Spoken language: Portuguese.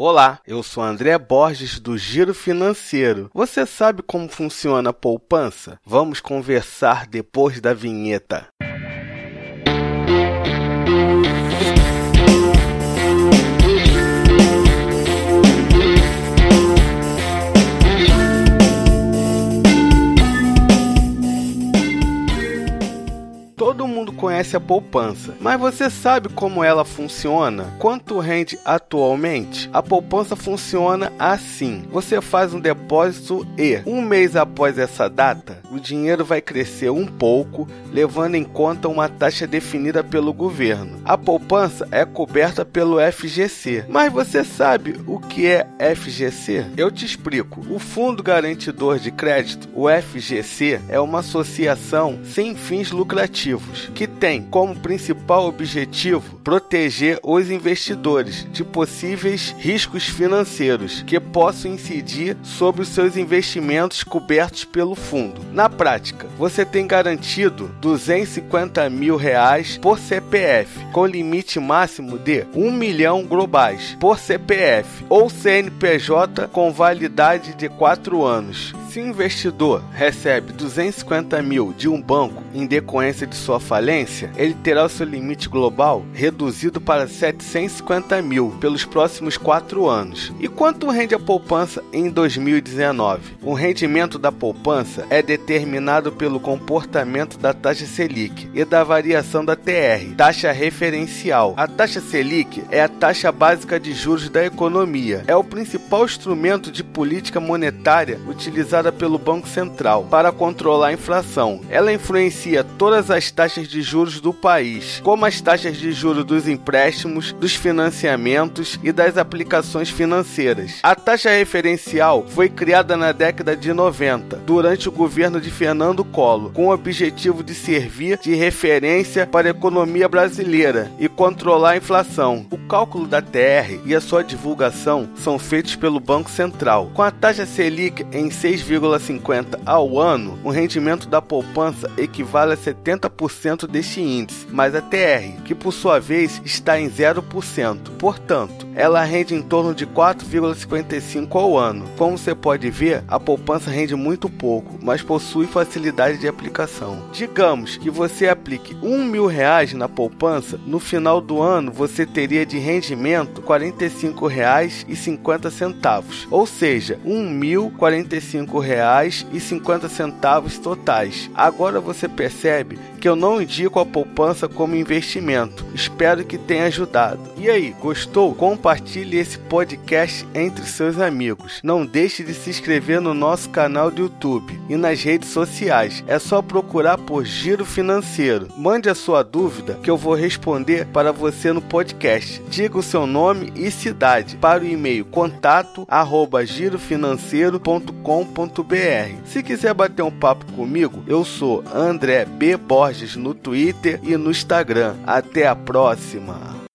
Olá, eu sou André Borges do Giro Financeiro. Você sabe como funciona a poupança? Vamos conversar depois da vinheta. Conhece a poupança, mas você sabe como ela funciona? Quanto rende atualmente? A poupança funciona assim: você faz um depósito e, um mês após essa data, o dinheiro vai crescer um pouco, levando em conta uma taxa definida pelo governo. A poupança é coberta pelo FGC. Mas você sabe o que é FGC? Eu te explico. O Fundo Garantidor de Crédito, o FGC, é uma associação sem fins lucrativos que tem como principal objetivo proteger os investidores de possíveis riscos financeiros que possam incidir sobre os seus investimentos cobertos pelo fundo. Na prática, você tem garantido 250 mil reais por CPF, com limite máximo de 1 milhão globais por CPF ou CNPJ com validade de 4 anos. Se o investidor recebe 250 mil de um banco em decorrência de sua falência, ele terá o seu limite global reduzido para 750 mil pelos próximos quatro anos. E quanto rende a poupança em 2019? O rendimento da poupança é determinado pelo comportamento da taxa Selic e da variação da TR, taxa referencial. A taxa Selic é a taxa básica de juros da economia. É o principal instrumento de política monetária utilizado utilizada pelo Banco Central para controlar a inflação. Ela influencia todas as taxas de juros do país, como as taxas de juros dos empréstimos, dos financiamentos e das aplicações financeiras. A taxa referencial foi criada na década de 90, durante o governo de Fernando Collor, com o objetivo de servir de referência para a economia brasileira e controlar a inflação. O cálculo da TR e a sua divulgação são feitos pelo Banco Central. Com a taxa Selic em 6 3,50 ao ano, o rendimento da poupança equivale a 70% deste índice, mais a TR, que por sua vez está em 0%. Portanto, ela rende em torno de 4,55 ao ano. Como você pode ver, a poupança rende muito pouco, mas possui facilidade de aplicação. Digamos que você aplique um mil reais na poupança, no final do ano você teria de rendimento R$ 45,50, ou seja, 1.045 reais e cinquenta centavos totais. Agora você percebe que eu não indico a poupança como investimento. Espero que tenha ajudado. E aí, gostou? Compartilhe esse podcast entre seus amigos. Não deixe de se inscrever no nosso canal do YouTube e nas redes sociais. É só procurar por Giro Financeiro. Mande a sua dúvida que eu vou responder para você no podcast. Diga o seu nome e cidade para o e-mail contato@girofinanceiro.com.br se quiser bater um papo comigo, eu sou André B. Borges no Twitter e no Instagram. Até a próxima!